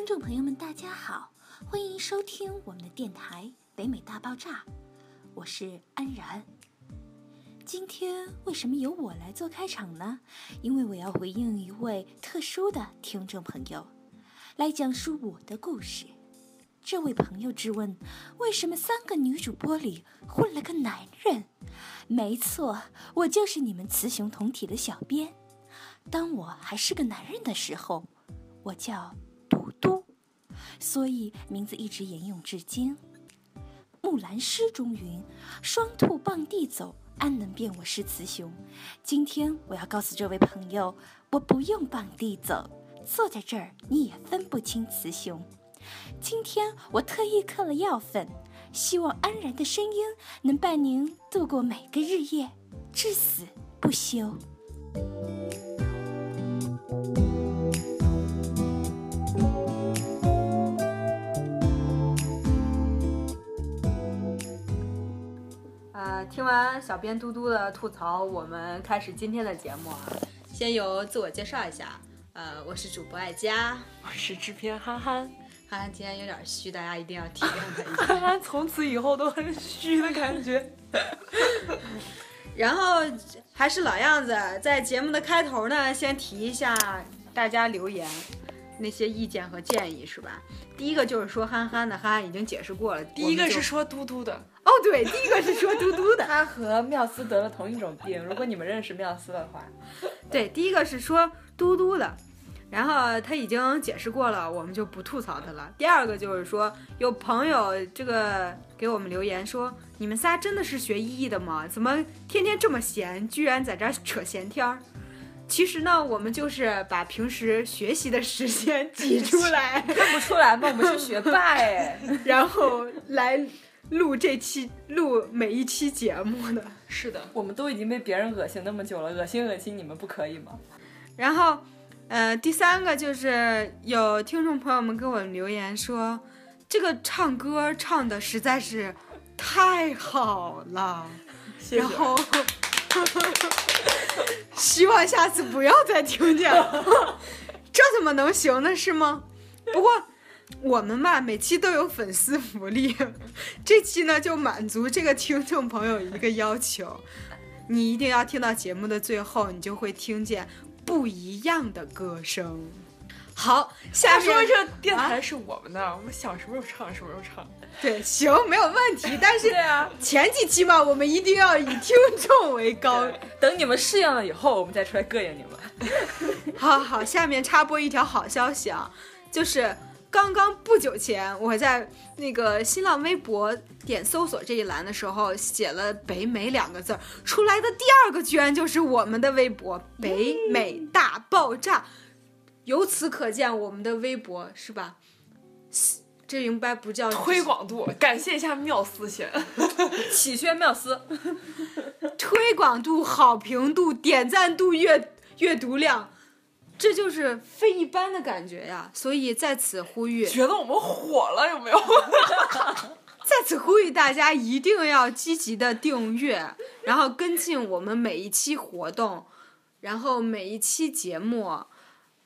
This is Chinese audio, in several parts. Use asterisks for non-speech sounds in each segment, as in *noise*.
听众朋友们，大家好，欢迎收听我们的电台《北美大爆炸》，我是安然。今天为什么由我来做开场呢？因为我要回应一位特殊的听众朋友，来讲述我的故事。这位朋友质问：为什么三个女主播里混了个男人？没错，我就是你们雌雄同体的小编。当我还是个男人的时候，我叫嘟嘟，所以名字一直沿用至今。木兰诗中云：“双兔傍地走，安能辨我是雌雄？”今天我要告诉这位朋友，我不用傍地走，坐在这儿你也分不清雌雄。今天我特意刻了药粉，希望安然的声音能伴您度过每个日夜，至死不休。呃，听完小编嘟嘟的吐槽，我们开始今天的节目啊。先由自我介绍一下，呃，我是主播爱佳，我是制片憨憨。憨憨今天有点虚，大家一定要体谅他一下。憨憨从此以后都很虚的感觉。*laughs* 然后还是老样子，在节目的开头呢，先提一下大家留言那些意见和建议，是吧？第一个就是说憨憨的，憨憨已经解释过了。第一个是说嘟嘟的，哦，对，第一个是说嘟嘟的，*laughs* 他和妙思得了同一种病。如果你们认识妙思的话，对，第一个是说嘟嘟的，然后他已经解释过了，我们就不吐槽他了。第二个就是说，有朋友这个给我们留言说，你们仨真的是学医的吗？怎么天天这么闲，居然在这儿扯闲天儿？其实呢，我们就是把平时学习的时间挤出来，*laughs* 看不出来吗？我们是学 *laughs* 霸哎。然后来录这期录每一期节目的。是的，我们都已经被别人恶心那么久了，恶心恶心你们不可以吗？然后，呃，第三个就是有听众朋友们给我留言说，这个唱歌唱的实在是太好了，谢谢然后 *laughs* 希望下次不要再听见了，这怎么能行呢？是吗？不过。我们吧，每期都有粉丝福利，*laughs* 这期呢就满足这个听众朋友一个要求，你一定要听到节目的最后，你就会听见不一样的歌声。好，下面这电台是我们的，我们想什么时候唱什么时候唱。对行没有问题，*laughs* 但是前几期嘛，我们一定要以听众为高。*laughs* 等你们适应了以后，我们再出来膈应你们。好好，下面插播一条好消息啊，就是刚刚不久前，我在那个新浪微博点搜索这一栏的时候，写了“北美”两个字儿，出来的第二个居然就是我们的微博“北美大爆炸”。由此可见，我们的微博是吧？这应该不叫推广度，感谢一下妙思先。喜轩妙思，*laughs* 推广度、好评度、点赞度、阅阅读量，这就是非一般的感觉呀！所以在此呼吁，觉得我们火了有没有？*laughs* 在此呼吁大家一定要积极的订阅，然后跟进我们每一期活动，然后每一期节目，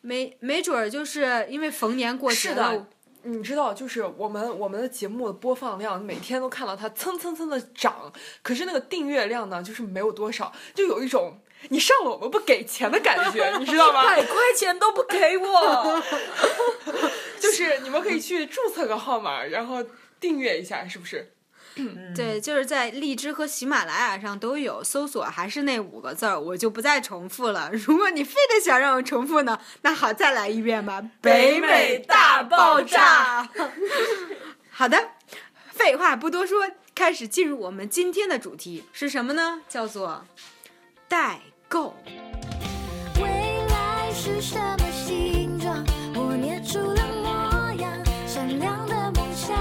没没准儿就是因为逢年过节是的，你知道，就是我们我们的节目的播放量，每天都看到它蹭蹭蹭的涨，可是那个订阅量呢，就是没有多少，就有一种你上了我们不给钱的感觉，*laughs* 你知道吗？百块钱都不给我。*laughs* 就是你们可以去注册个号码，然后订阅一下，是不是？对，就是在荔枝和喜马拉雅上都有搜索，还是那五个字儿，我就不再重复了。*laughs* 如果你非得想让我重复呢，那好，再来一遍吧。北美大爆炸。好的，废话不多说，开始进入我们今天的主题是什么呢？叫做代购。未来是什么形状？我捏出了模样，闪亮的梦想。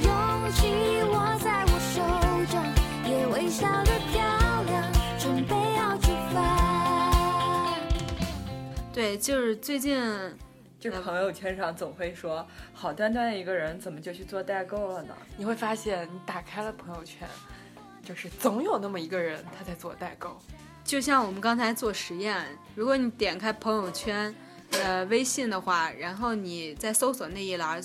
勇气握在我手掌，也微笑的漂亮，准备要出发。对，就是最近就朋友圈上总会说，好端端的一个人怎么就去做代购了呢？你会发现，你打开了朋友圈，就是总有那么一个人他在做代购。就像我们刚才做实验，如果你点开朋友圈，呃微信的话，然后你在搜索那一栏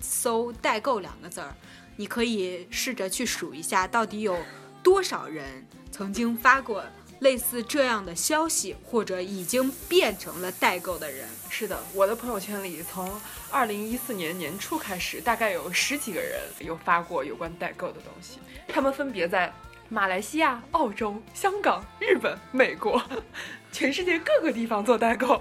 搜“代购”两个字儿，你可以试着去数一下，到底有多少人曾经发过类似这样的消息，或者已经变成了代购的人。是的，我的朋友圈里从二零一四年年初开始，大概有十几个人有发过有关代购的东西，他们分别在马来西亚、澳洲、香港、日本、美国，*laughs* 全世界各个地方做代购。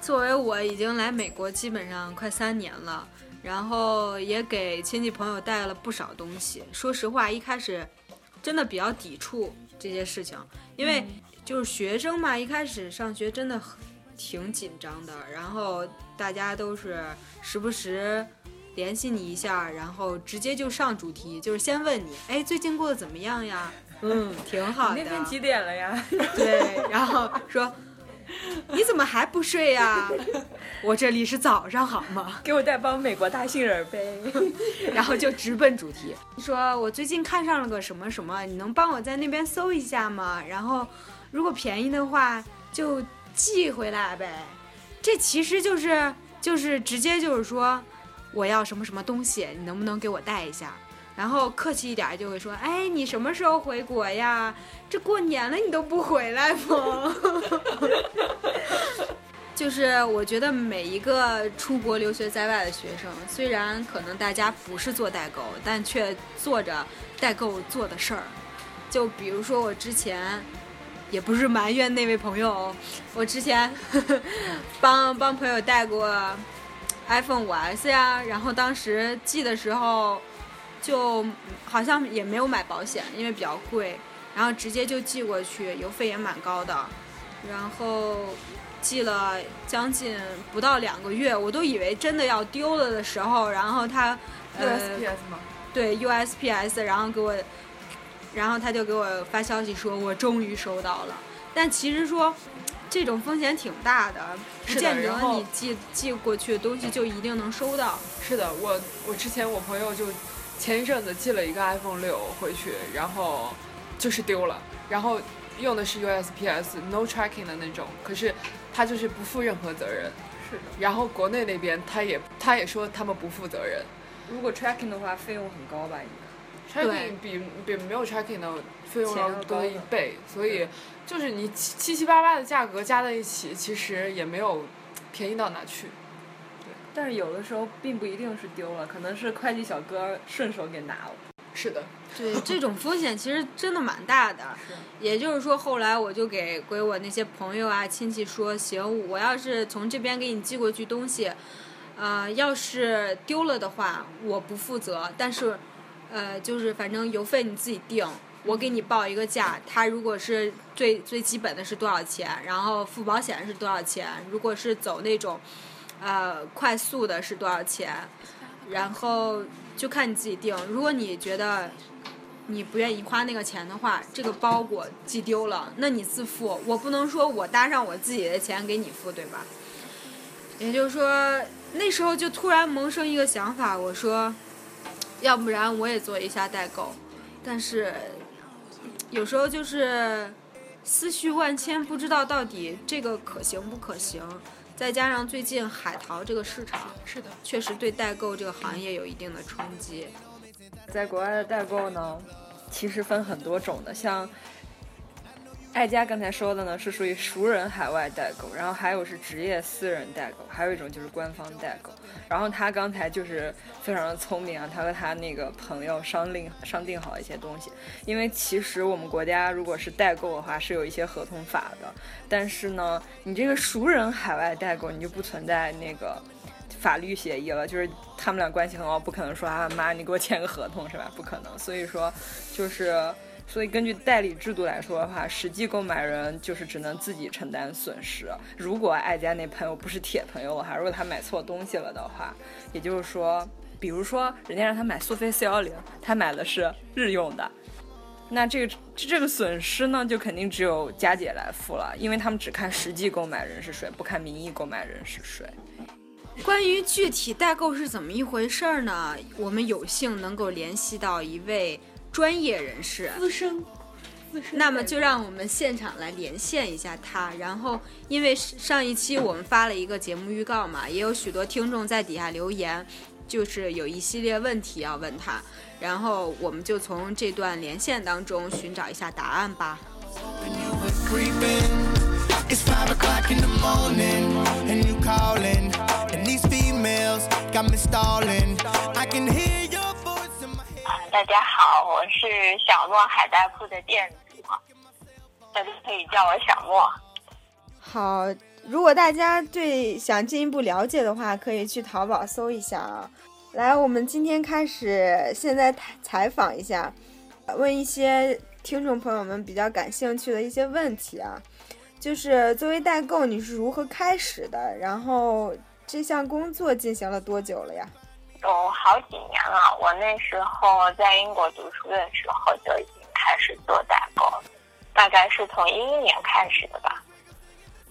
作为我已经来美国基本上快三年了，然后也给亲戚朋友带了不少东西。说实话，一开始真的比较抵触这些事情，因为就是学生嘛，一开始上学真的挺紧张的，然后大家都是时不时联系你一下，然后直接就上主题，就是先问你，哎，最近过得怎么样呀？嗯，挺好的。那天几点了呀？对，然后说 *laughs* 你怎么还不睡呀？*laughs* 我这里是早上好吗？给我带包美国大杏仁呗。*laughs* 然后就直奔主题，说我最近看上了个什么什么，你能帮我在那边搜一下吗？然后如果便宜的话就寄回来呗。这其实就是就是直接就是说我要什么什么东西，你能不能给我带一下？然后客气一点就会说，哎，你什么时候回国呀？这过年了你都不回来吗？*laughs* 就是我觉得每一个出国留学在外的学生，虽然可能大家不是做代购，但却做着代购做的事儿。就比如说我之前，也不是埋怨那位朋友，我之前 *laughs* 帮帮朋友带过 iPhone 五 S 呀，然后当时寄的时候，就好像也没有买保险，因为比较贵，然后直接就寄过去，邮费也蛮高的，然后。寄了将近不到两个月，我都以为真的要丢了的时候，然后他呃 USPS 吗？对 USPS，然后给我，然后他就给我发消息说我终于收到了。但其实说这种风险挺大的，不见得你寄寄过去的东西就一定能收到。是的，我我之前我朋友就前一阵子寄了一个 iPhone 六回去，然后就是丢了，然后用的是 USPS no tracking 的那种，可是他就是不负任何责任。是的，然后国内那边他也他也说他们不负责任如果 tracking 的话，费用很高吧？应该。，tracking 比比没有 tracking 的费用要高一倍，所以就是你七七七八八的价格加在一起，其实也没有便宜到哪去。但是有的时候并不一定是丢了，可能是快递小哥顺手给拿了。是的，对，*laughs* 这种风险其实真的蛮大的。也就是说，后来我就给给我那些朋友啊、亲戚说，行，我要是从这边给你寄过去东西，呃，要是丢了的话，我不负责，但是，呃，就是反正邮费你自己定，我给你报一个价，它如果是最最基本的是多少钱，然后付保险是多少钱，如果是走那种，呃，快速的是多少钱，*laughs* 然后就看你自己定。如果你觉得你不愿意花那个钱的话，这个包裹寄丢了，那你自付。我不能说我搭上我自己的钱给你付，对吧？*laughs* 也就是说，那时候就突然萌生一个想法，我说，要不然我也做一下代购。但是有时候就是思绪万千，不知道到底这个可行不可行。再加上最近海淘这个市场，是的，确实对代购这个行业有一定的冲击。在国外的代购呢，其实分很多种的，像艾佳刚才说的呢，是属于熟人海外代购，然后还有是职业私人代购，还有一种就是官方代购。然后他刚才就是非常的聪明啊，他和他那个朋友商定商定好一些东西，因为其实我们国家如果是代购的话，是有一些合同法的，但是呢，你这个熟人海外代购，你就不存在那个。法律协议了，就是他们俩关系很好，不可能说啊妈你给我签个合同是吧？不可能，所以说就是所以根据代理制度来说的话，实际购买人就是只能自己承担损失。如果爱家那朋友不是铁朋友的话，如果他买错东西了的话，也就是说，比如说人家让他买苏菲四幺零，他买的是日用的。那这个这个损失呢，就肯定只有佳姐来付了，因为他们只看实际购买人是谁，不看名义购买人是谁。关于具体代购是怎么一回事儿呢？我们有幸能够联系到一位专业人士，资深那么就让我们现场来连线一下他。然后，因为上一期我们发了一个节目预告嘛，也有许多听众在底下留言，就是有一系列问题要问他。然后我们就从这段连线当中寻找一下答案吧。大家好，我是小莫海带铺的店主，大家可以叫我小莫。好，如果大家对想进一步了解的话，可以去淘宝搜一下啊。来，我们今天开始，现在采采访一下，问一些听众朋友们比较感兴趣的一些问题啊。就是作为代购，你是如何开始的？然后这项工作进行了多久了呀？有好几年了，我那时候在英国读书的时候就已经开始做代购了，大概是从一一年开始的吧。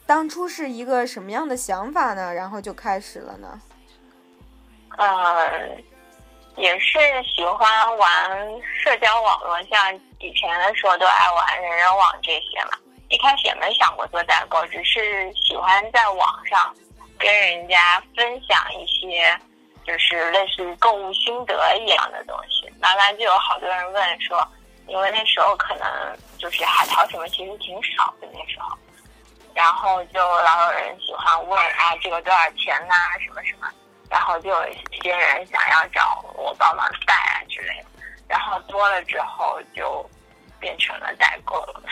当初是一个什么样的想法呢？然后就开始了呢？嗯，也是喜欢玩社交网络，像以前的时候都爱玩人人网这些嘛。一开始也没想过做代购，只是喜欢在网上跟人家分享一些，就是类似于购物心得一样的东西。慢慢就有好多人问说，因为那时候可能就是海淘什么其实挺少的那时候，然后就老有人喜欢问啊这个多少钱呐、什么什么。然后就有一些人想要找我帮忙带啊之类的，然后多了之后就变成了代购了，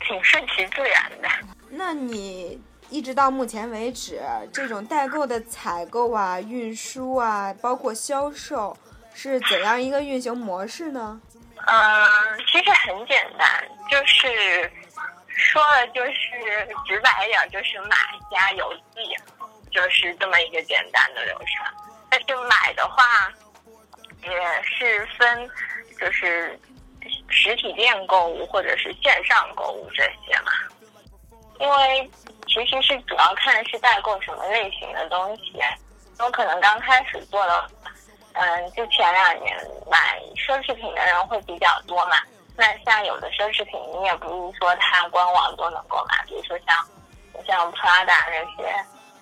挺顺其自然的。那你一直到目前为止，这种代购的采购啊、运输啊，包括销售，是怎样一个运行模式呢？嗯，其实很简单，就是说的就是直白一点，就是买加邮寄，就是这么一个简单的流程。但是买的话，也是分，就是实体店购物或者是线上购物这些嘛。因为其实是主要看是代购什么类型的东西。我可能刚开始做的，嗯，就前两年买奢侈品的人会比较多嘛。那像有的奢侈品，你也不是说它官网都能够买，比如说像像 Prada 那些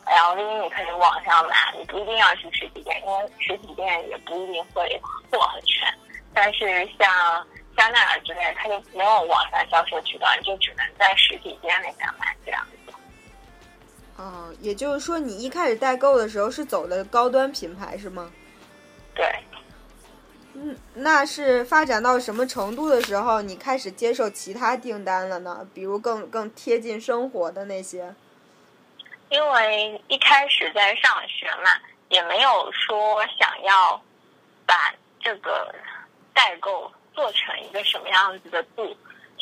LV，你可以网上买，你不一定要去实体店，因为实体店也不一定会货很全。但是像香奈儿之类，它就没有网上销售渠道，你就只能在实体店里面买这样子。哦，也就是说，你一开始代购的时候是走的高端品牌是吗？对，嗯，那是发展到什么程度的时候，你开始接受其他订单了呢？比如更更贴近生活的那些。因为一开始在上学嘛，也没有说想要把这个代购做成一个什么样子的度。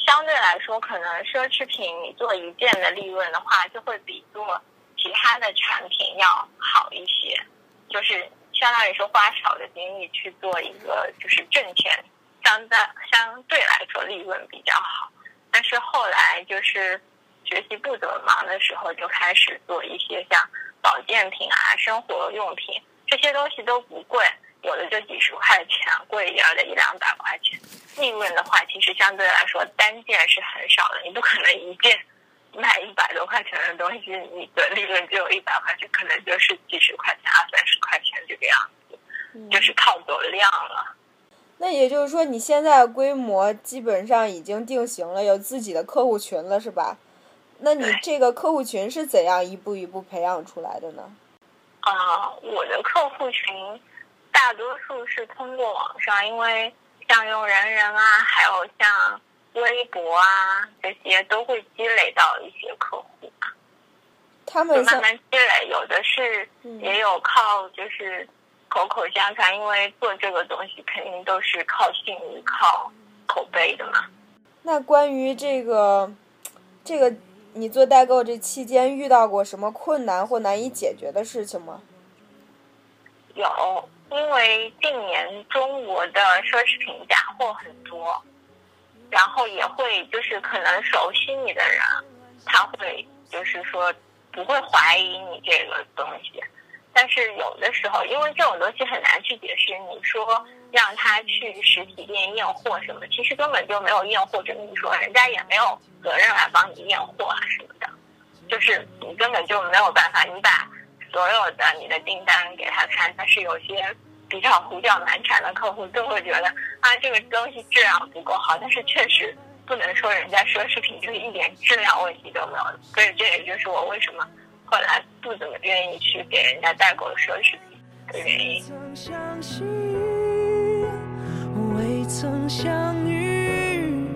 相对来说，可能奢侈品你做一件的利润的话，就会比做其他的产品要好一些，就是相当于说花少的精力去做一个就是挣钱，相对相对来说利润比较好。但是后来就是学习不怎么忙的时候，就开始做一些像保健品啊、生活用品这些东西都不贵，有的就几十块钱，贵一点的一两百块钱。利润的话，其实相对来说单件是很少的，你不可能一件卖一百多块钱的东西，你的利润只有一百块钱，可能就是几十块钱、二三十块钱这个样子，就是靠走量了。那也就是说，你现在规模基本上已经定型了，有自己的客户群了，是吧？那你这个客户群是怎样一步一步培养出来的呢？啊、我的客户群大多数是通过网上，因为像用人人啊，还有像微博啊这些，都会积累到一些客户嘛，他们像慢慢积累。有的是嗯也有靠就是口口相传，因为做这个东西肯定都是靠信誉、靠口碑的嘛。那关于这个，这个你做代购这期间遇到过什么困难或难以解决的事情吗？有，因为近年中国的奢侈品假货很多，然后也会就是可能熟悉你的人，他会就是说不会怀疑你这个东西，但是有的时候因为这种东西很难去解释，你说让他去实体店验货什么，其实根本就没有验货这么一说，人家也没有责任来帮你验货啊什么的，就是你根本就没有办法，你把所有的你的订单给他看，但是有些比较胡搅蛮缠的客户都会觉得啊这个东西质量不够好，但是确实不能说人家奢侈品就是一点质量问题都没有，所以这也就是我为什么后来不怎么愿意去给人家代购奢侈品的原因。曾相识，未曾相遇，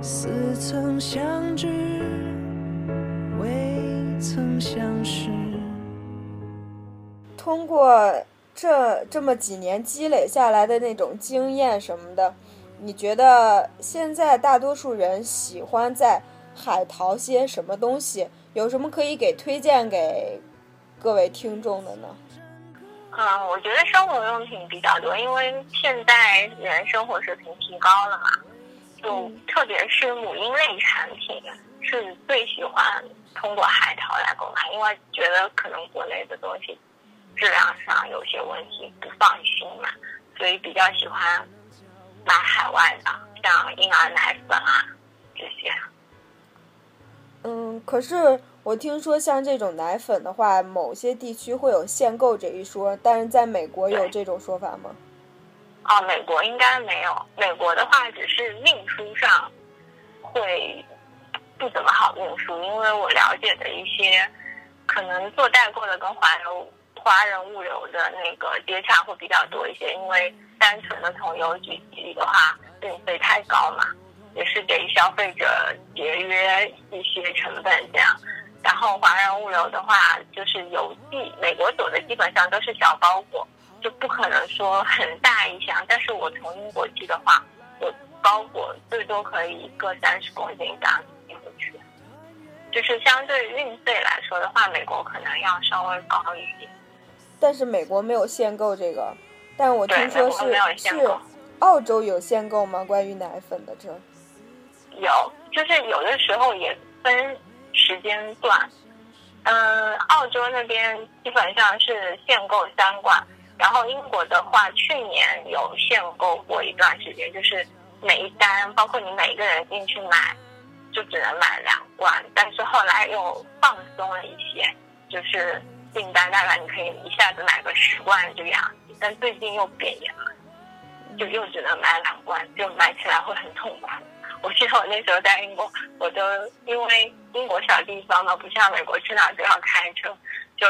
似曾相知，通过这这么几年积累下来的那种经验什么的，你觉得现在大多数人喜欢在海淘些什么东西？有什么可以给推荐给各位听众的呢？嗯，我觉得生活用品比较多，因为现在人生活水平提高了嘛，就特别是母婴类产品是最喜欢通过海淘来购买，因为觉得可能国内的东西质量上有些问题，不放心嘛，所以比较喜欢买海外的，像婴儿奶粉啊这些。嗯，可是我听说像这种奶粉的话，某些地区会有限购这一说，但是在美国有这种说法吗？哦，美国应该没有。美国的话，只是运输上会不怎么好运输，因为我了解的一些可能做代购的跟华人华人物流的那个接洽会比较多一些，因为单纯的从邮局寄的话，运费太高嘛，也是给消费者节约一些成本这样。然后华人物流的话，就是邮寄，美国走的基本上都是小包裹，就不可能说很大一箱。但是我从英国寄的话，我包裹最多可以一个三十公斤这样寄回去。就是相对运费来说的话，美国可能要稍微高一点。但是美国没有限购这个，但我，听说是是。澳洲有限购吗？关于奶粉的这？有，就是有的时候也分时间段。嗯，澳洲那边基本上是限购三罐，然后英国的话，去年有限购过一段时间，就是每一单，包括你每一个人进去买，就只能买两罐，但是后来又放松了一些，就是订单大概你可以一下子买个十罐这个样子，但最近又变严了，就又只能买两罐，就买起来会很痛苦。我记得我那时候在英国，我都因为英国小地方嘛，不像美国去哪儿都要开车，就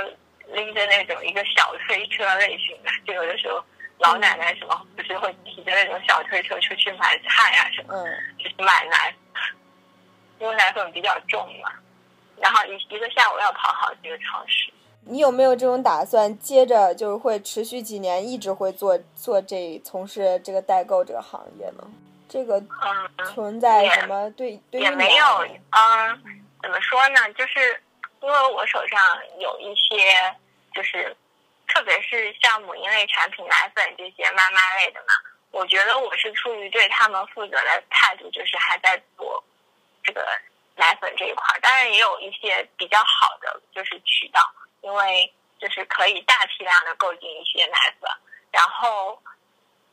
拎着那种一个小推车类型的，就有的时候老奶奶什么不是会提着那种小推车出去买菜啊什么，嗯，就是买奶粉，因为奶粉比较重嘛，然后一一个下午要跑好几个超市。你有没有这种打算？接着就是会持续几年，一直会做做这从事这个代购这个行业呢？这个嗯，存在什么对对也没有，嗯，怎么说呢？就是因为我手上有一些，就是特别是像母婴类产品、奶粉这些妈妈类的嘛，我觉得我是出于对他们负责的态度，就是还在做这个奶粉这一块儿。当然也有一些比较好的就是渠道，因为就是可以大批量的购进一些奶粉，然后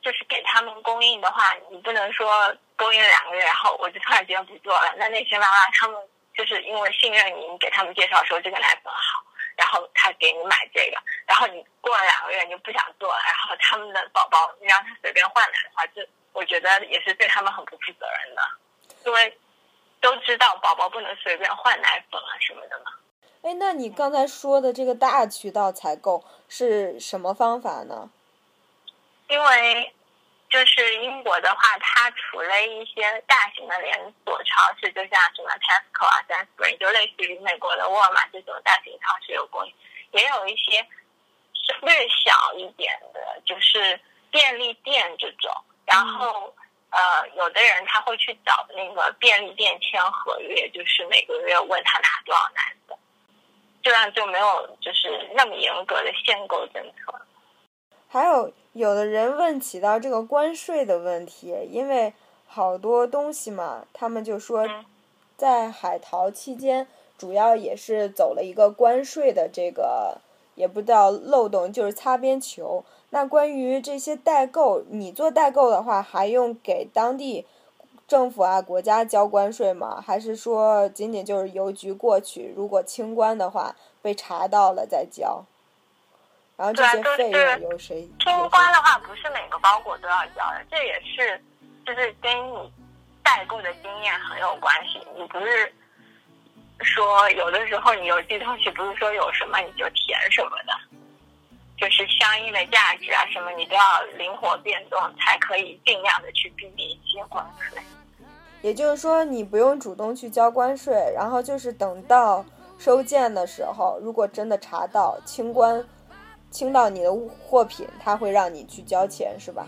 就是给他们供应的话，你不能说供应两个月，然后我就突然间不做了。那那些妈妈他们就是因为信任你，你给他们介绍说这个奶粉好，然后他给你买这个，然后你过了两个月你就不想做了，然后他们的宝宝你让他随便换奶的话，就我觉得也是对他们很不负责任的，因为都知道宝宝不能随便换奶粉啊什么的嘛。哎，那你刚才说的这个大渠道采购是什么方法呢？因为就是英国的话，它除了一些大型的连锁超市，就像什么 Tesco 啊、Sainsbury，就类似于美国的沃尔玛这种大型超市有供应，也有一些略小一点的，就是便利店这种。然后、呃，有的人他会去找那个便利店签合约，就是每个月问他拿多少奶粉，这样就没有就是那么严格的限购政策。还有有的人问起到这个关税的问题，因为好多东西嘛，他们就说嗯在海淘期间，主要也是走了一个关税的这个，也不叫漏洞，就是擦边球。那关于这些代购，你做代购的话，还用给当地政府啊、国家交关税吗？还是说仅仅就是邮局过去，如果清关的话，被查到了再交？然后这些费用由谁？清关的话，不是每个包裹都要交的，这也是就是跟你代购的经验很有关系。你不是说有的时候你邮寄东西，不是说有什么你就填什么的，就是相应的价值啊什么，你都要灵活变动，才可以尽量的去避免一些关税。也就是说，你不用主动去交关税，然后就是等到收件的时候，如果真的查到清关，清到你的货品，他会让你去交钱，是吧？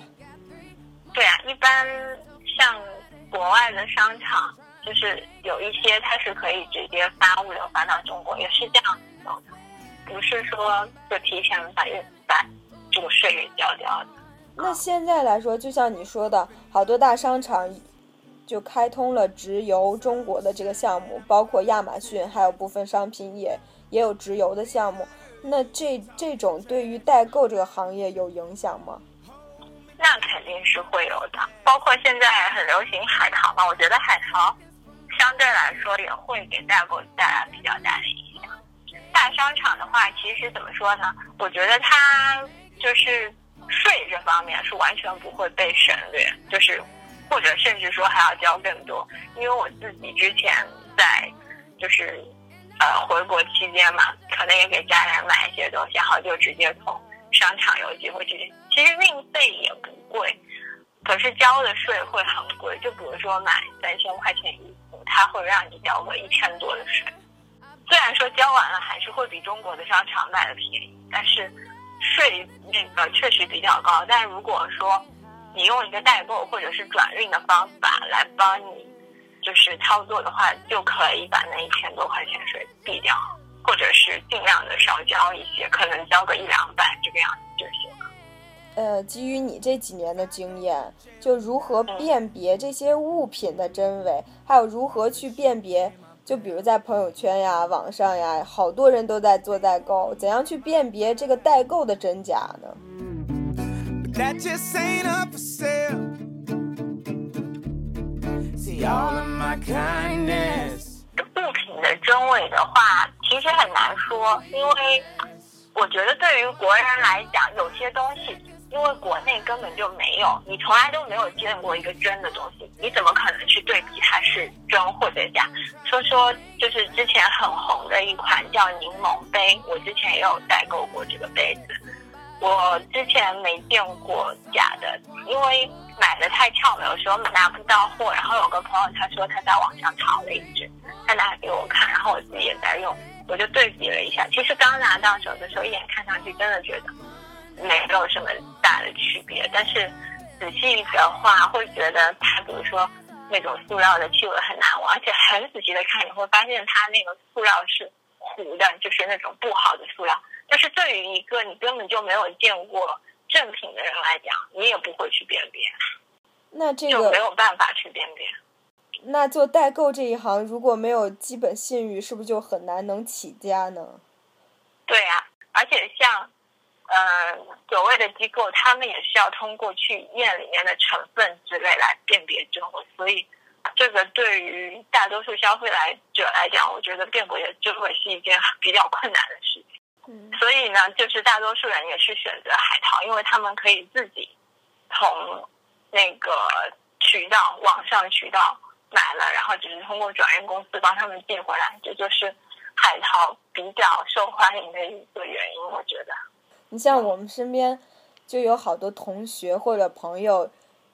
对啊，一般像国外的商场，就是有一些它是可以直接发物流发到中国，也是这样走的，不是说就提前把运把这个税给交掉的。那现在来说，就像你说的，好多大商场就开通了直邮中国的这个项目，包括亚马逊，还有部分商品也也有直邮的项目。那这这种对于代购这个行业有影响吗？那肯定是会有的，包括现在很流行海淘嘛，我觉得海淘相对来说也会给代购带来比较大的影响。大商场的话，其实怎么说呢？我觉得它就是税这方面是完全不会被省略，就是或者甚至说还要交更多。因为我自己之前在就是呃回国期间嘛，可能也给家人买一些东西，然后就直接从商场邮寄回去。其实运费也不贵，可是交的税会很贵。就比如说买三千块钱衣服，他会让你交个一千多的税。虽然说交完了还是会比中国的商场卖的便宜，但是税那个确实比较高。但如果说你用一个代购或者是转运的方法来帮你就是操作的话，就可以把那一千多块钱税避掉，或者是尽量的少交一些，可能交个一两百这个样子就行了。呃，基于你这几年的经验，就如何辨别这些物品的真伪，还有如何去辨别，就比如在朋友圈呀、网上呀，好多人都在做代购，怎样去辨别这个代购的真假呢？That just ain't up for sale. See all of my kindness. 物品的真伪的话，其实很难说，因为我觉得对于国人来讲，有些东西因为国内根本就没有，你从来都没有见过一个真的东西，你怎么可能去对比它是真或者假？说说就是之前很红的一款叫柠檬杯，我之前也有代购过这个杯子，我之前没见过假的，因为买的太巧了，有时候拿不到货。然后有个朋友他说他在网上淘了一只，他拿给我看，然后我自己也在用，我就对比了一下。其实刚拿到手的时候，一眼看上去真的觉得没有什么大的区别，但是仔细的话会觉得它，比如说那种塑料的气味很难闻，而且很仔细的看，你会发现它那个塑料是糊的，就是那种不好的塑料。但是对于一个你根本就没有见过正品的人来讲，你也不会去辨别，那这就没，有办法去辨别。那做代购这一行，如果没有基本信誉，是不是就很难能起家呢？对呀、而且像，呃，所谓的机构，他们也是要通过去验里面的成分之类来辨别真伪，所以这个对于大多数消费来者来讲，我觉得辨别真伪是一件比较困难的事情。嗯，所以呢，就是大多数人也是选择海淘，因为他们可以自己从那个渠道、网上渠道买了，然后只是通过转运公司帮他们寄回来，这就是海淘比较受欢迎的一个原因，我觉得。你像我们身边就有好多同学或者朋友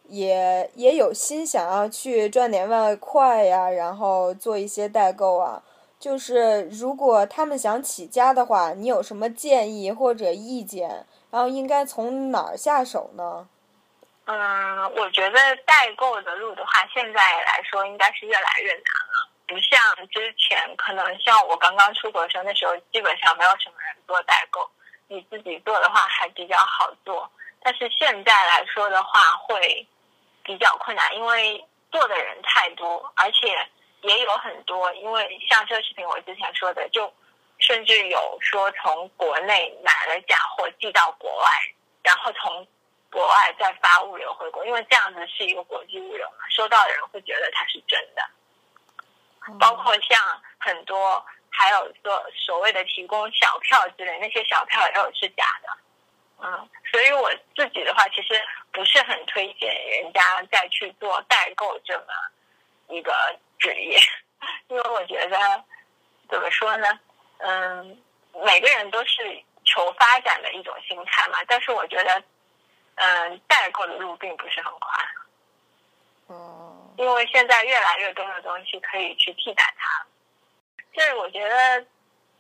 也，也有心想要去赚点外快呀，然后做一些代购啊。就是如果他们想起家的话，你有什么建议或者意见？然后应该从哪儿下手呢？嗯，我觉得代购的路的话，现在来说应该是越来越难了，不像之前，可能像我刚刚出国的时候，那时候基本上没有什么人做代购，你自己做的话还比较好做。但是现在来说的话，会比较困难，因为做的人太多，而且也有很多，因为像奢侈品，我之前说的，就甚至有说从国内买了假货寄到国外然后从国外再发物流回国，因为这样子是一个国际物流嘛，收到的人会觉得它是真的。包括像很多还有说所谓的提供小票之类，那些小票也有是假的。嗯，所以我自己的话，其实不是很推荐人家再去做代购这么一个职业，因为我觉得怎么说呢，嗯，每个人都是求发展的一种心态嘛，但是我觉得，嗯，代购的路并不是很宽。嗯，因为现在越来越多的东西可以去替代它。就是我觉得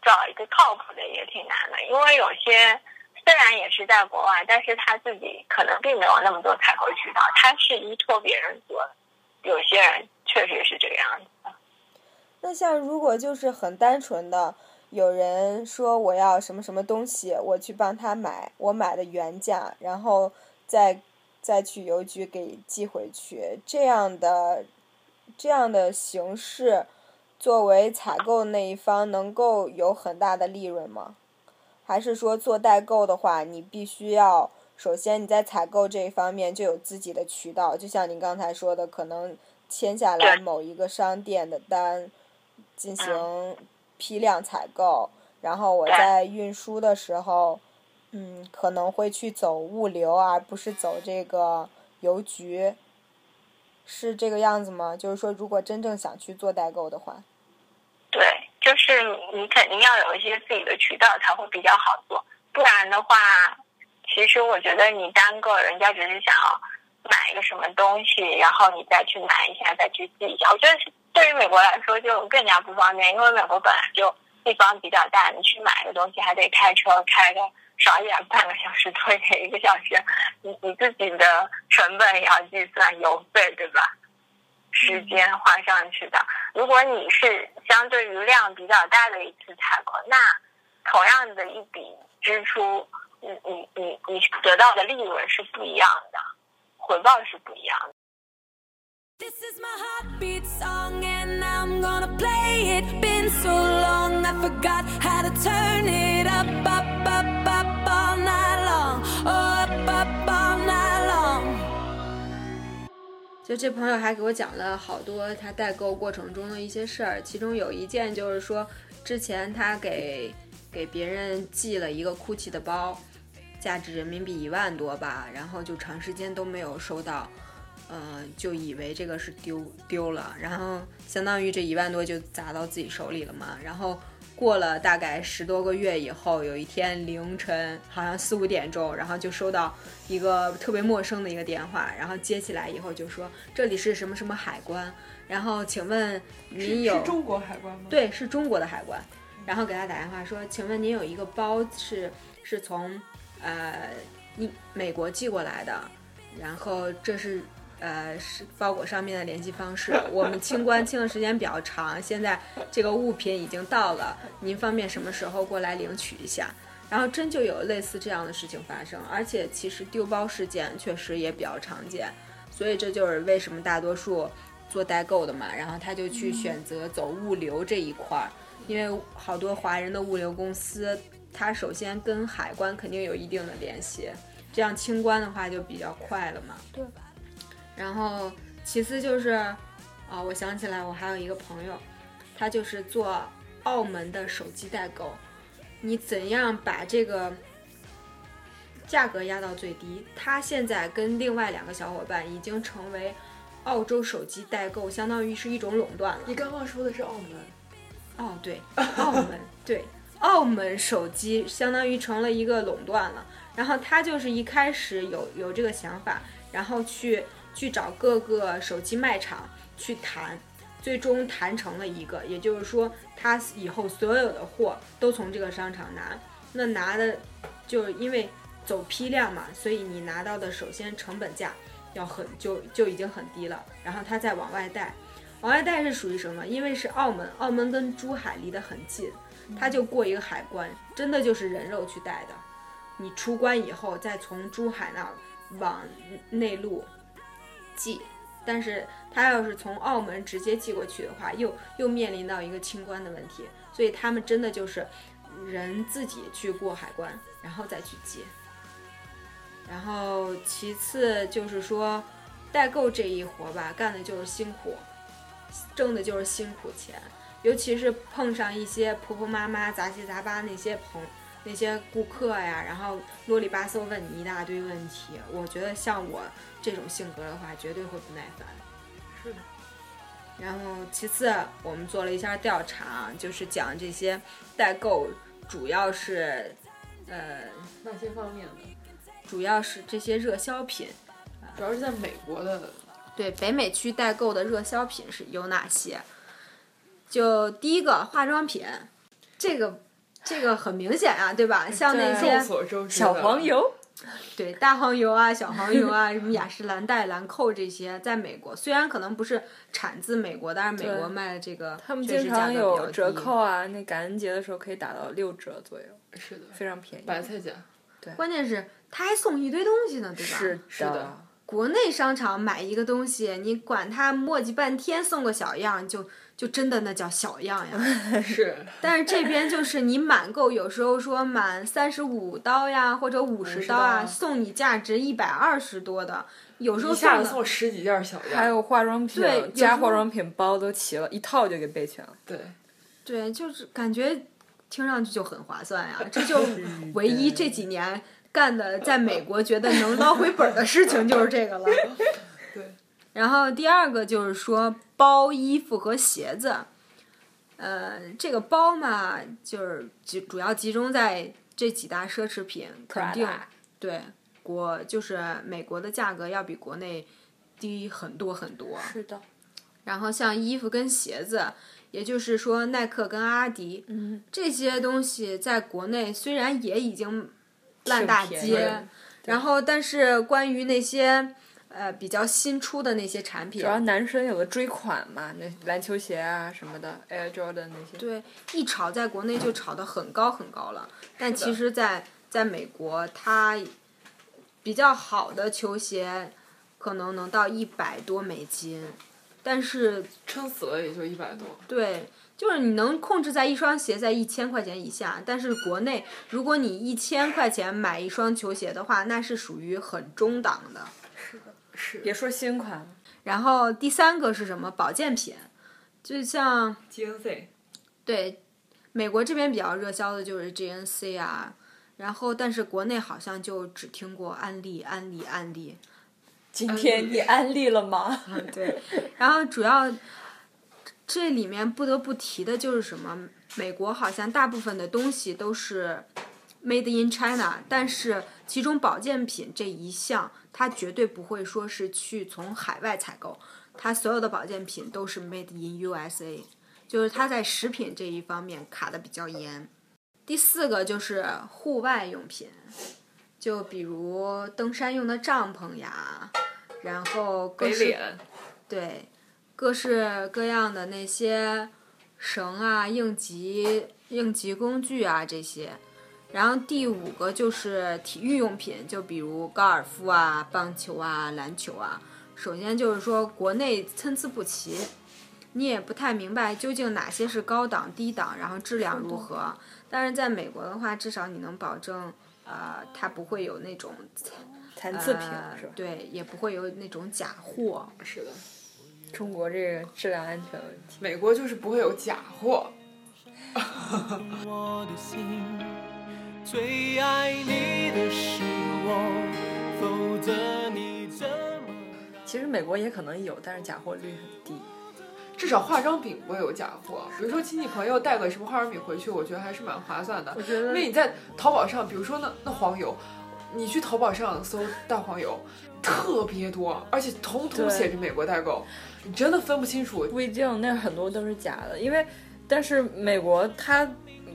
找一个靠谱的也挺难的，因为有些虽然也是在国外，但是他自己可能并没有那么多采购渠道，他是依托别人做的。有些人确实是这个样子。那像如果就是很单纯的，有人说我要什么什么东西，我去帮他买，我买的原价，然后再再去邮局给寄回去，这样的这样的形式，作为采购那一方能够有很大的利润吗？还是说做代购的话，你必须要首先你在采购这一方面就有自己的渠道，就像您刚才说的，可能签下来某一个商店的单，进行批量采购，然后我在运输的时候，嗯，可能会去走物流，而不是走这个邮局，是这个样子吗？就是说，如果真正想去做代购的话，对，就是你肯定要有一些自己的渠道才会比较好做，不然的话，其实我觉得你单个人家只是想要买一个什么东西，然后你再去买一下，再去记一下，我觉得对于美国来说就更加不方便，因为美国本来就地方比较大，你去买个东西还得开车开个少一点半个小时多一点一个小时，你你自己的成本也要计算邮费，对吧？时间花上去的。如果你是相对于量比较大的一次采购，那同样的一笔支出，你你你你得到的利润是不一样的，回报是不一样的。This is my heartbeat song and I'm gonna play it. Been so long I forgot how to turn it up, up, up, up all night long. Oh, up, up all night long. 就这朋友还给我讲了好多他代购过程中的一些事儿，其中有一件就是说，之前他给给别人寄了一个 GUCCI 的包，价值人民币一万多吧，然后就长时间都没有收到，呃，就以为这个是丢丢了，然后相当于这一万多就砸到自己手里了嘛，然后。过了大概十多个月以后，有一天凌晨好像四五点钟，然后就收到一个特别陌生的一个电话，然后接起来以后就说这里是什么什么海关，然后请问您有是中国海关吗？，对，是中国的海关。然后给他打电话说，请问您有一个包是是从呃一美国寄过来的，然后这是呃是包裹上面的联系方式。*laughs* 我们清关清的时间比较长，现在这个物品已经到了，您方便什么时候过来领取一下？然后真就有类似这样的事情发生，而且其实丢包事件确实也比较常见，所以这就是为什么大多数做代购的嘛，然后他就去选择走物流这一块儿，因为好多华人的物流公司，它首先跟海关肯定有一定的联系，这样清关的话就比较快了嘛。对。然后其次就是，啊、我想起来我还有一个朋友，他就是做澳门的手机代购，你怎样把这个价格压到最低？他现在跟另外两个小伙伴已经成为澳洲手机代购，相当于是一种垄断了。你刚刚说的是澳门，哦，对，澳门，对，澳门手机相当于成了一个垄断了。然后他就是一开始有有这个想法，然后去去找各个手机卖场去谈，最终谈成了一个，也就是说他以后所有的货都从这个商场拿。那拿的就因为走批量嘛，所以你拿到的首先成本价要很就就已经很低了，然后他再往外带。往外带是属于什么？因为是澳门，澳门跟珠海离得很近，他就过一个海关，真的就是人肉去带的。你出关以后，再从珠海那儿往内陆寄，但是他要是从澳门直接寄过去的话，又又面临到一个清关的问题，所以他们真的就是人自己去过海关，然后再去寄。然后其次就是说，代购这一活吧，干的就是辛苦，挣的就是辛苦钱。尤其是碰上一些婆婆妈妈杂七杂八那些朋那些顾客呀，然后啰里吧嗦问你一大堆问题，我觉得像我这种性格的话，绝对会不耐烦。是的。然后其次，我们做了一下调查，就是讲这些代购主要是，呃，哪些方面的？主要是这些热销品。主要是在美国的，对北美区代购的热销品是有哪些？就第一个化妆品，这个这个很明显啊，对吧？像那些小黄油，对大黄油啊、小黄油啊、*laughs* 什么雅诗兰黛、兰蔻这些，在美国虽然可能不是产自美国，但是美国卖的这个他们经常有折扣啊，那感恩节的时候可以打到六折左右，是的，非常便宜。白菜价。对。关键是他还送一堆东西呢，对吧？是是的国内商场买一个东西，你管它磨叽半天送个小样，就就真的那叫小样呀。*laughs* 是，但是这边就是你满购，有时候说满三十五刀呀，或者五十刀啊，送你价值一百二十多的，有时候下子送十几件小样。还有化妆品对加化妆品包都齐了，一套就给备全了。对，对，就是感觉听上去就很划算呀。*laughs* 这就 *laughs* 唯一这几年干的，在美国觉得能捞回本儿的事情就是这个了。*laughs* 对。然后第二个就是说包、衣服和鞋子，呃，这个包嘛，就是集主要集中在这几大奢侈品，肯定对国就是美国的价格要比国内低很多很多。是的，然后像衣服跟鞋子，也就是说耐克跟阿迪，嗯，这些东西在国内虽然也已经烂大街然后但是关于那些呃比较新出的那些产品主，要男生有个追款嘛，那篮球鞋啊什么的，Air Jordan 那些。对，一炒在国内就炒得很高很高了，但其实在在美国，它比较好的球鞋可能能到一百多美金，但是撑死了也就一百多。对，就是你能控制在一双鞋在一千块钱以下，但是国内如果你一千块钱买一双球鞋的话，那是属于很中档的。是的，是别说新款了，然后第三个是什么？保健品，就像 GNC，对美国这边比较热销的就是 GNC 啊，然后但是国内好像就只听过安利、安利、安利。今天你安利了吗？对，然后主要这里面不得不提的就是什么？美国好像大部分的东西都是 made in China，但是其中保健品这一项，它绝对不会说是去从海外采购，它所有的保健品都是 made in USA，就是它在食品这一方面卡的比较严。第四个就是户外用品，就比如登山用的帐篷呀，然后各式，对，各式各样的那些绳啊、应急应急工具啊这些。然后第五个就是体育用品，就比如高尔夫啊、棒球啊、篮球啊。首先就是说国内参差不齐，你也不太明白究竟哪些是高档、低档，然后质量如何。但是在美国的话，至少你能保证，呃，它不会有那种残次品呃是吧？对，也不会有那种假货。是的，中国这个质量安全问题。美国就是不会有假货。我的心，最爱你的是我，否则你怎么其实美国也可能有，但是假货率很低。至少化妆品不会有假货，比如说亲戚朋友带个什么化妆品回去，我觉得还是蛮划算的。我觉得因为你在淘宝上，比如说那那黄油，你去淘宝上搜蛋黄油，特别多，而且统统写着美国代购，你真的分不清楚。不一定，那很多都是假的。因为，但是美国它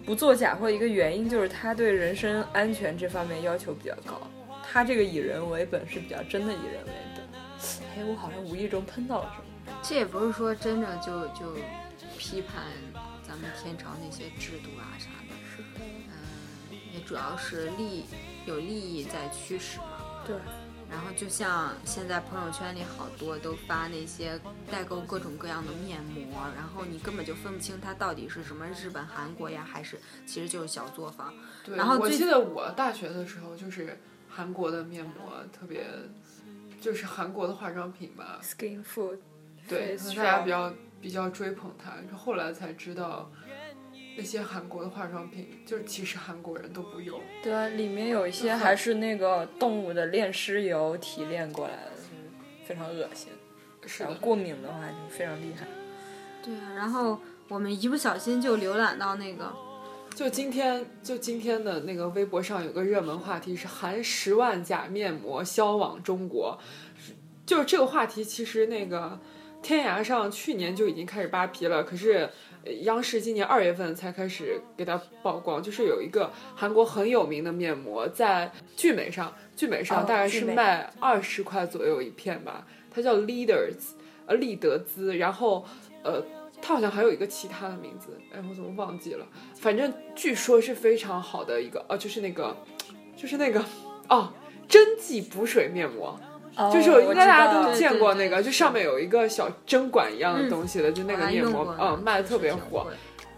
不做假货，一个原因就是它对人身安全这方面要求比较高。它这个以人为本是比较真的以人为本。哎，我好像无意中喷到了什么。这也不是说真的就就批判咱们天朝那些制度啊啥的，嗯，也主要是利有利益在驱使嘛。对。然后就像现在朋友圈里好多都发那些代购各种各样的面膜，然后你根本就分不清它到底是什么日本、韩国呀，还是其实就是小作坊。对，然后最我记得我大学的时候就是韩国的面膜特别，就是韩国的化妆品吧，Skin Food，对大家比较比较追捧它。就后来才知道，那些韩国的化妆品，就是其实韩国人都不用。对啊，里面有一些还是那个动物的炼尸油提炼过来的，就是非常恶心。是，然后过敏的话就非常厉害。对啊，然后我们一不小心就浏览到那个，就今天就今天的那个微博上有个热门话题是含十万假面膜销往中国，就是这个话题其实那个天涯上去年就已经开始扒皮了，可是。呃央视今年二月份才开始给它曝光，就是有一个韩国很有名的面膜，在聚美上，聚美上哦大概是卖二十块左右一片吧，它叫 Leaders，呃，利德兹，然后呃，它好像还有一个其他的名字，哎，我怎么忘记了？反正据说是非常好的一个，哦，就是那个，就是那个，哦，针剂补水面膜，就是我应该大家都见过那个，就上面有一个小针管一样的东西的，就那个面膜嗯，卖的特别火。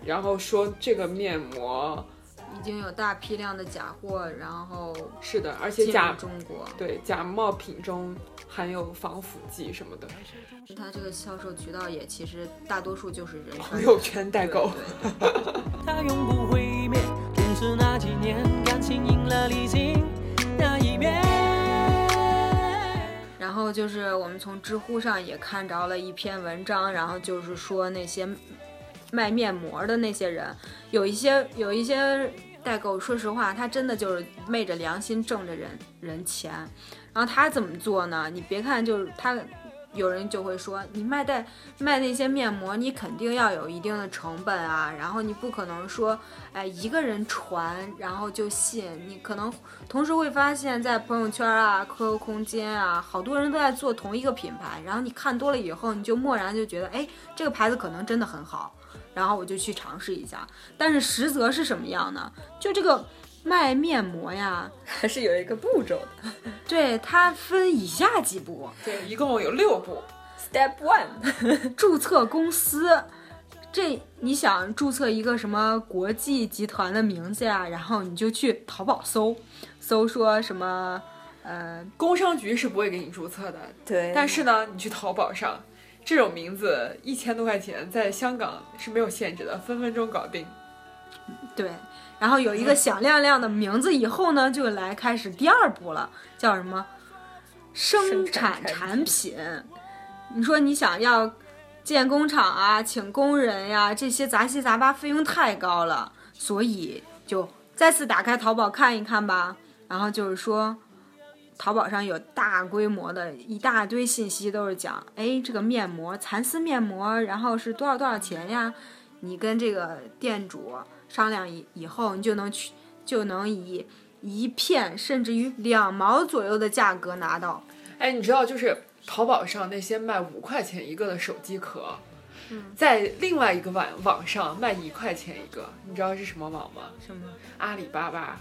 然后说这个面膜已经有大批量的假货，然后是的，而且假中国，对假冒品中含有防腐剂什么的，它这个销售渠道也其实大多数就是人朋友圈代购。*laughs* 它永不会灭，那几年感情赢了理性那一面。然后就是我们从知乎上也看着了一篇文章，然后就是说那些卖面膜的那些人，有一些有一些代购，说实话，他真的就是昧着良心挣着人人钱。然后他怎么做呢？你别看就是他。有人就会说，你卖带卖那些面膜，你肯定要有一定的成本啊，然后你不可能说，哎，一个人传然后就信，你可能同时会发现，在朋友圈啊、QQ 空间啊，好多人都在做同一个品牌，然后你看多了以后，你就默然就觉得，哎，这个牌子可能真的很好，然后我就去尝试一下。但是实则是什么样呢？就这个卖面膜呀，还是有一个步骤的。对它分以下几步：对，一共有六步。Step one，*laughs* 注册公司。这你想注册一个什么国际集团的名字呀？然后你就去淘宝搜，搜说什么，呃，工商局是不会给你注册的，对，但是呢，你去淘宝上，这种名字一千多块钱，在香港是没有限制的，分分钟搞定。对，然后有一个响亮亮的名字以后呢，就来开始第二步了，叫什么？生生产产品。你说你想要建工厂啊，请工人呀，这些杂七杂八费用太高了，所以就再次打开淘宝看一看吧。然后就是说，淘宝上有大规模的一大堆信息，都是讲，哎，这个面膜蚕丝面膜，然后是多少多少钱呀？你跟这个店主商量以以后，你就能去，就能以一片甚至于两毛左右的价格拿到。哎，你知道就是淘宝上那些卖五块钱一个的手机壳，在另外一个网网上卖一块钱一个，你知道是什么网吗？什么？阿里巴巴。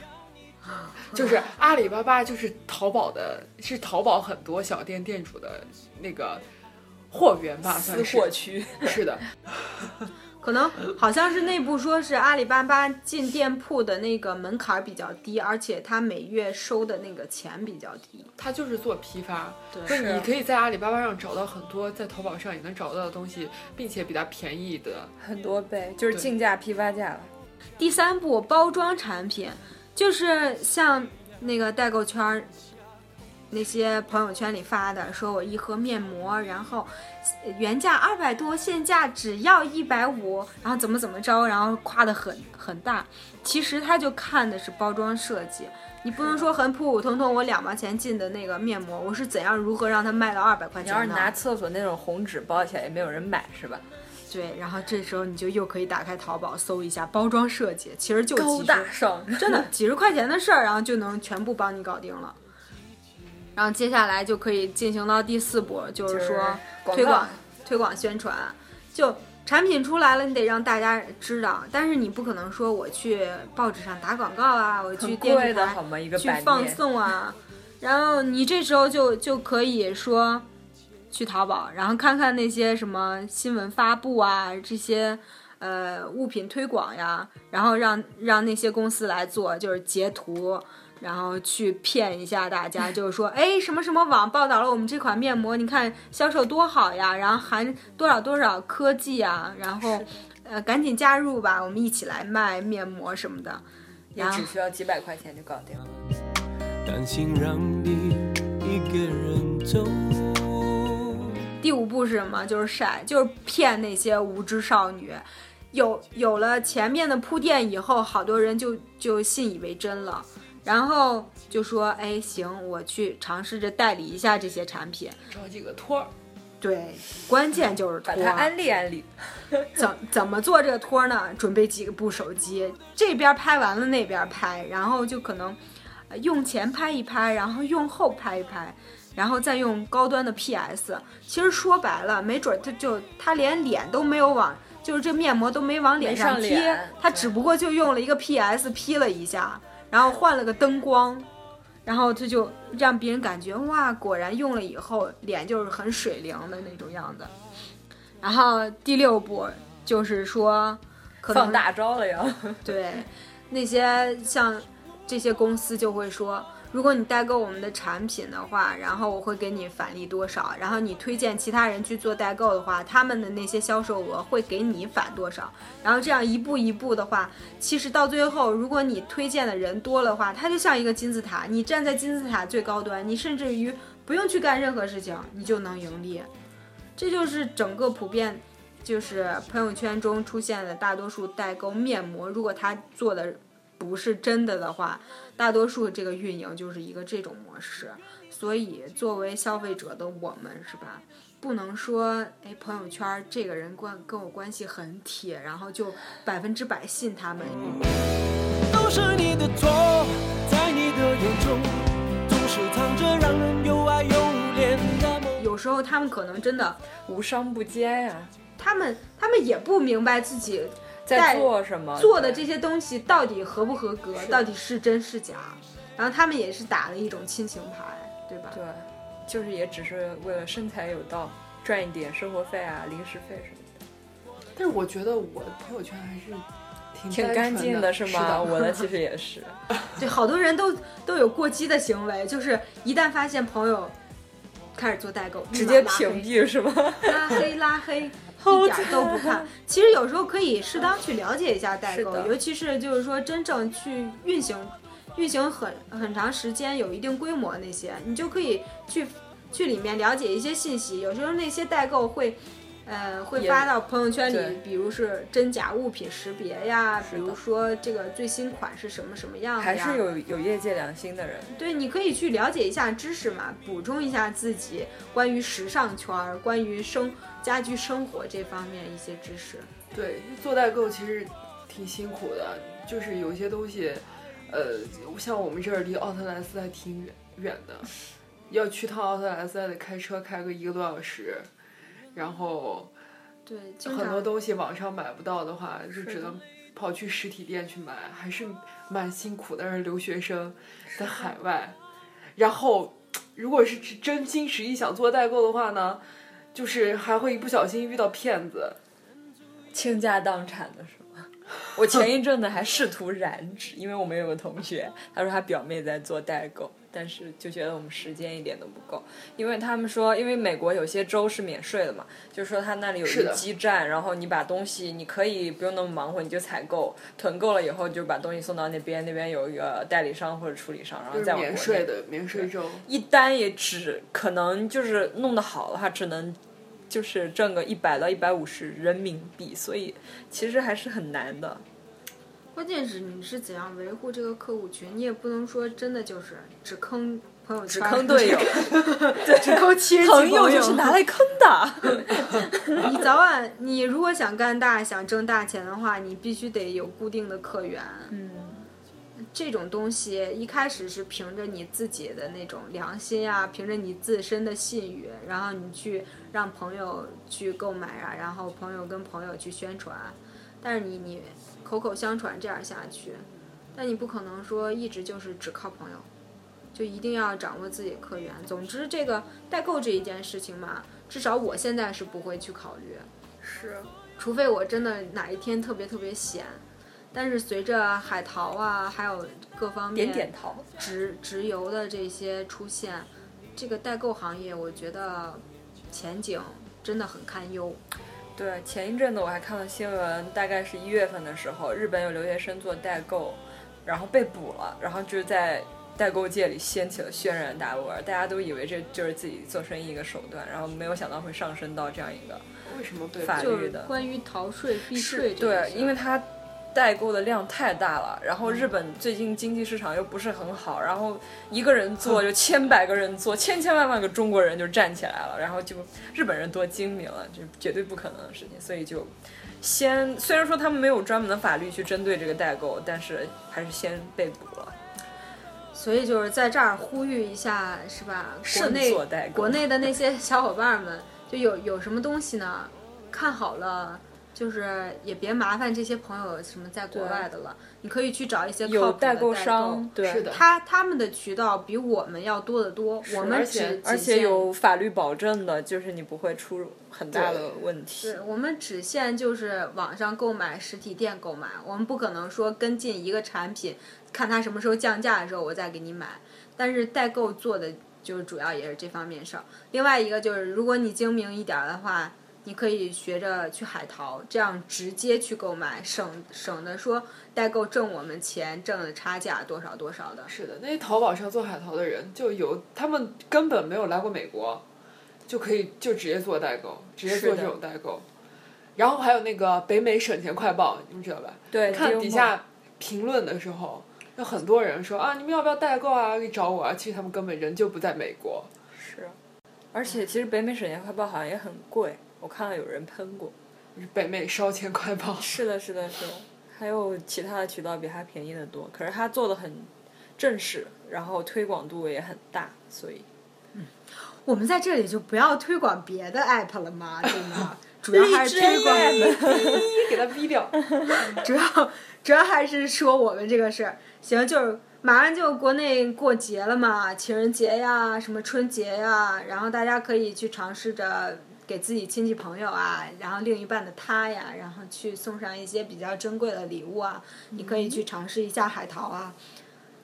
*laughs* 就是阿里巴巴，就是淘宝的，是淘宝很多小店店主的那个货源吧，算私是货区。是的 *laughs* *laughs* 可能好像是内部说是阿里巴巴进店铺的那个门槛比较低，而且它每月收的那个钱比较低。它就是做批发，对你可以在阿里巴巴上找到很多在淘宝上也能找到的东西，并且比它便宜的。很多倍，就是对竞价批发价了。第三步，包装产品，就是像那个代购圈儿。那些朋友圈里发的，说我一盒面膜，然后呃原价二百多，现价只要一百五，然后怎么怎么着，然后夸的很很大。其实他就看的是包装设计，你不能说很普普通通，我两毛钱进的那个面膜，我是怎样如何让它卖到二百块钱呢？你要是拿厕所那种红纸包起来，也没有人买，是吧？对，然后这时候你就又可以打开淘宝搜一下包装设计，其实就高大上，真的几十块钱的事儿，然后就能全部帮你搞定了。然后接下来就可以进行到第四步，就是说推广、推广宣传。就产品出来了，你得让大家知道，但是你不可能说我去报纸上打广告啊，我去电视台去放。送啊。然后你这时候就就可以说去淘宝，然后看看那些什么新闻发布啊，这些呃物品推广呀，然后让让那些公司来做，就是截图然后去骗一下大家，*laughs* 就是说，哎，什么什么网报道了我们这款面膜，你看销售多好呀，然后含多少多少科技啊，然后呃赶紧加入吧，我们一起来卖面膜什么的。也然后只需要几百块钱就搞定了。担心让你一个人走。第五步是什么？就是晒，就是骗那些无知少女。有有了前面的铺垫以后，好多人就就信以为真了，然后就说：“哎，行，我去尝试着代理一下这些产品。找几个托儿，”对，关键就是托把它安利安利，怎怎么做这个托呢？准备几个部手机，这边拍完了那边拍，然后就可能呃用前拍一拍，然后用后拍一拍，然后再用高端的 PS。其实说白了，没准他就他连脸都没有往，就是这面膜都没往脸上贴，他只不过就用了一个 PS P 了一下，然后换了个灯光。然后他就让别人感觉哇，果然用了以后脸就是很水灵的那种样子。然后第六步就是说，可能放大招了呀。对那些像这些公司就会说，如果你代购我们的产品的话，然后我会给你返利多少，然后你推荐其他人去做代购的话，他们的那些销售额会给你返多少，然后这样一步一步的话，其实到最后，如果你推荐的人多的话，它就像一个金字塔，你站在金字塔最高端，你甚至于不用去干任何事情，你就能盈利。这就是整个普遍，就是朋友圈中出现的大多数代购面膜，如果他做的不是真的的话，大多数这个运营就是一个这种模式。所以作为消费者的我们，是吧？不能说，哎，朋友圈这个人关跟我关系很铁，然后就百分之百信他们。都是你的错，在你的眼中总是藏着让人又爱又怜的梦。有时候他们可能真的，无商不奸呀，他们他们也不明白自己在做什么？做的这些东西到底合不合格，到底是真是假，然后他们也是打了一种亲情牌，对吧？对，就是也只是为了身材有道，赚一点生活费啊、零食费什么的。但是我觉得我的朋友圈还是挺挺干净的，是吗？我的其实也是。*laughs* 对，好多人都都有过激的行为，就是一旦发现朋友开始做代购，直接屏蔽是吗？拉黑拉黑，一点儿都不看。其实有时候可以适当去了解一下代购尤其是就是说真正去运行运行很很长时间、有一定规模那些，你就可以去去里面了解一些信息。有时候那些代购会。呃，会发到朋友圈里，比如是真假物品识别呀，比如说这个最新款是什么什么样的呀，还是有有业界良心的人。对，你可以去了解一下知识嘛，补充一下自己关于时尚圈儿、关于生家居生活这方面一些知识。对，做代购其实挺辛苦的，就是有些东西，呃，像我们这儿离奥特莱斯还挺远远的，*laughs* 要去趟奥特莱斯还得开车开个一个多小时，然后对，经很多东西网上买不到的话，就只能跑去实体店去买，还是蛮辛苦的。但是留学生在海外，然后如果是真心实意想做代购的话呢，就是还会一不小心遇到骗子。倾家荡产的是吗？*laughs* 我前一阵子还试图染指，因为我们有个同学，他说他表妹在做代购，但是就觉得我们时间一点都不够，因为他们说，因为美国有些州是免税的嘛，就是说他那里有一个基站，然后你把东西你可以不用那么忙活，你就采购，囤够了以后就把东西送到那边，那边有一个代理商或者处理商，然后就是再往国内免税的免税州，一单也只可能就是弄得好的话，只能就是挣个一百到一百五十人民币，所以其实还是很难的。关键是你是怎样维护这个客户群，你也不能说真的就是只坑朋友只圈，坑队友，*laughs* *laughs* 只坑亲戚朋友就是拿来坑的。*laughs* 你早晚，你如果想干大、想挣大钱的话，你必须得有固定的客源。嗯，这种东西一开始是凭着你自己的那种良心啊，凭着你自身的信誉，然后你去让朋友去购买啊，然后朋友跟朋友去宣传。但是你你口口相传这样下去，但你不可能说一直就是只靠朋友，就一定要掌握自己的客源。总之，这个代购这一件事情嘛，至少我现在是不会去考虑。是除非我真的哪一天特别特别闲，但是随着海淘啊，还有各方面点点淘。直直邮的这些出现，这个代购行业我觉得前景真的很堪忧。对，前一阵子我还看了新闻，大概是一月份的时候，日本有留学生做代购，然后被捕了，然后就是在代购界里掀起了轩然大波，大家都以为这就是自己做生意一个手段，然后没有想到会上升到这样一个为什么被法律的。关于逃税避税对因为它代购的量太大了，然后日本最近经济市场又不是很好，然后一个人做就千百个人做，千千万万个中国人就站起来了，然后就日本人多精明了，就绝对不可能的事情，所以就先虽然说他们没有专门的法律去针对这个代购，但是还是先被捕了。所以就是在这儿呼吁一下，是吧？国内做代购国内的那些小伙伴们，就有有什么东西呢？看好了，就是也别麻烦这些朋友什么在国外的了，你可以去找一些靠谱的有代购购商，对，是的他他们的渠道比我们要多得多，我们而只且而且有法律保证的，就是你不会出很大的问题。对我们只限就是网上购买，实体店购买，我们不可能说跟进一个产品，看它什么时候降价的时候我再给你买。但是代购做的就是主要也是这方面事儿。另外一个就是，如果你精明一点儿的话，你可以学着去海淘，这样直接去购买，省省得说代购挣我们钱，挣的差价多少多少的。是的，那些淘宝上做海淘的人，就有他们根本没有来过美国，就可以就直接做代购，直接做这种代购。然后还有那个北美省钱快报，你们知道吧？对，看底下评论的时候，有很多人说啊，你们要不要代购啊？可以找我啊。其实他们根本人就不在美国。是，而且其实北美省钱快报好像也很贵，我看到有人喷过。北美烧钱快报，*laughs* 是的，是的，是的，还有其他的渠道比它便宜的多，可是它做的很正式，然后推广度也很大，所以我们在这里就不要推广别的 app 了吗？对吗，*laughs* 主要还是推广。给他逼掉。*laughs* 主要主要还是说我们这个事儿。行，就是马上就国内过节了嘛，情人节呀，什么春节呀，然后大家可以去尝试着给自己亲戚朋友啊，然后另一半的他呀，然后去送上一些比较珍贵的礼物啊，你可以去尝试一下海淘啊。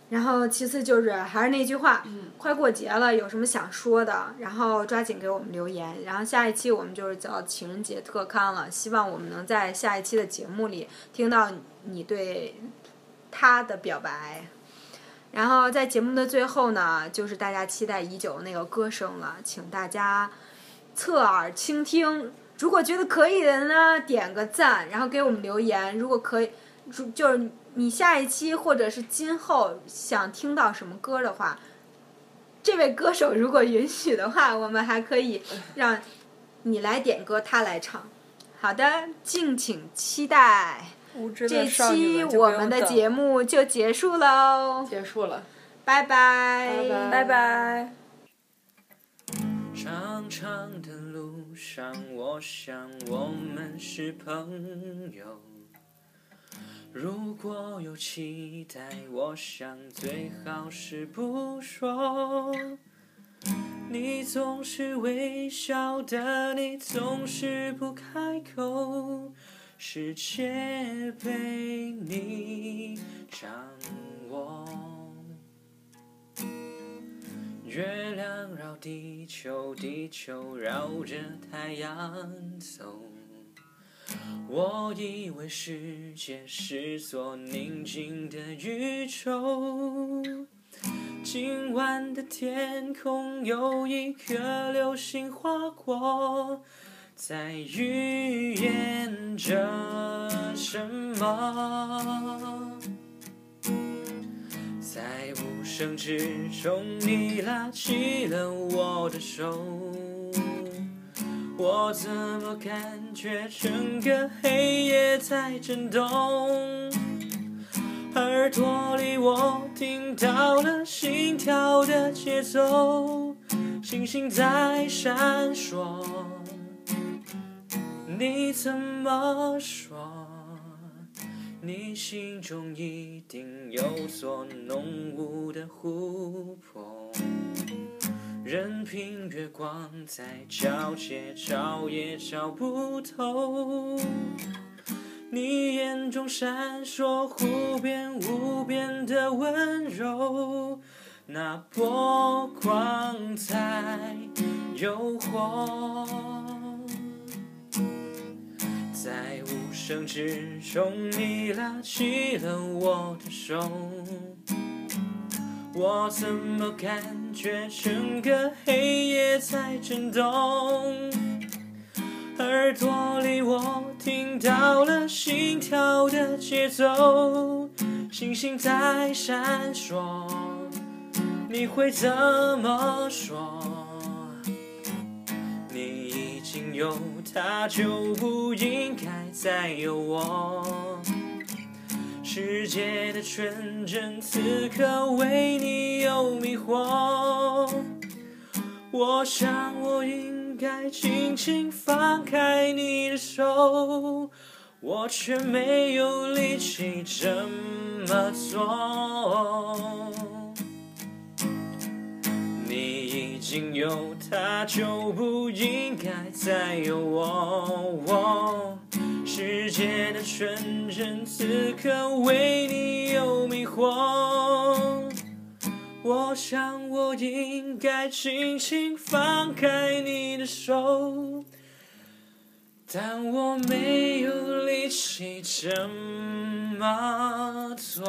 然后其次就是还是那句话，快过节了，有什么想说的，然后抓紧给我们留言。然后下一期我们就是叫情人节特刊了，希望我们能在下一期的节目里听到你对他的表白。然后在节目的最后呢，就是大家期待已久的那个歌声了，请大家侧耳倾听。如果觉得可以的呢，点个赞，然后给我们留言。如果可以，如就是你下一期或者是今后想听到什么歌的话，这位歌手如果允许的话，我们还可以让你来点歌，他来唱。好的，敬请期待。这期我们的节目就结束喽，结束了，拜拜，拜拜拜。长长的路上，我想我们是朋友。如果有期待，我想最好是不说。你总是微笑的，你总是不开口，世界被你掌握。月亮绕地球，地球绕着太阳走。我以为世界是座宁静的宇宙，今晚的天空有一颗流星划过，在预言着什么？在无声之中，你拉起了我的手，我怎么感觉整个黑夜在震动？耳朵里我听到了心跳的节奏，星星在闪烁，你怎么说？你心中一定有座浓雾的湖泊，任凭月光在皎洁，找也找不透。你眼中闪烁无边无边的温柔，那波光在诱惑。在无声之中，你拉起了我的手，我怎么感觉整个黑夜在震动？耳朵里我听到了心跳的节奏，星星在闪烁，你会怎么说？有他，就不应该再有我。世界的纯真，此刻为你有迷惑。我想我应该轻轻放开你的手，我却没有力气这么做。你经有他，就不应该再有我。世界的纯真，此刻为你有迷惑。我想我应该轻轻放开你的手，但我没有力气这么做。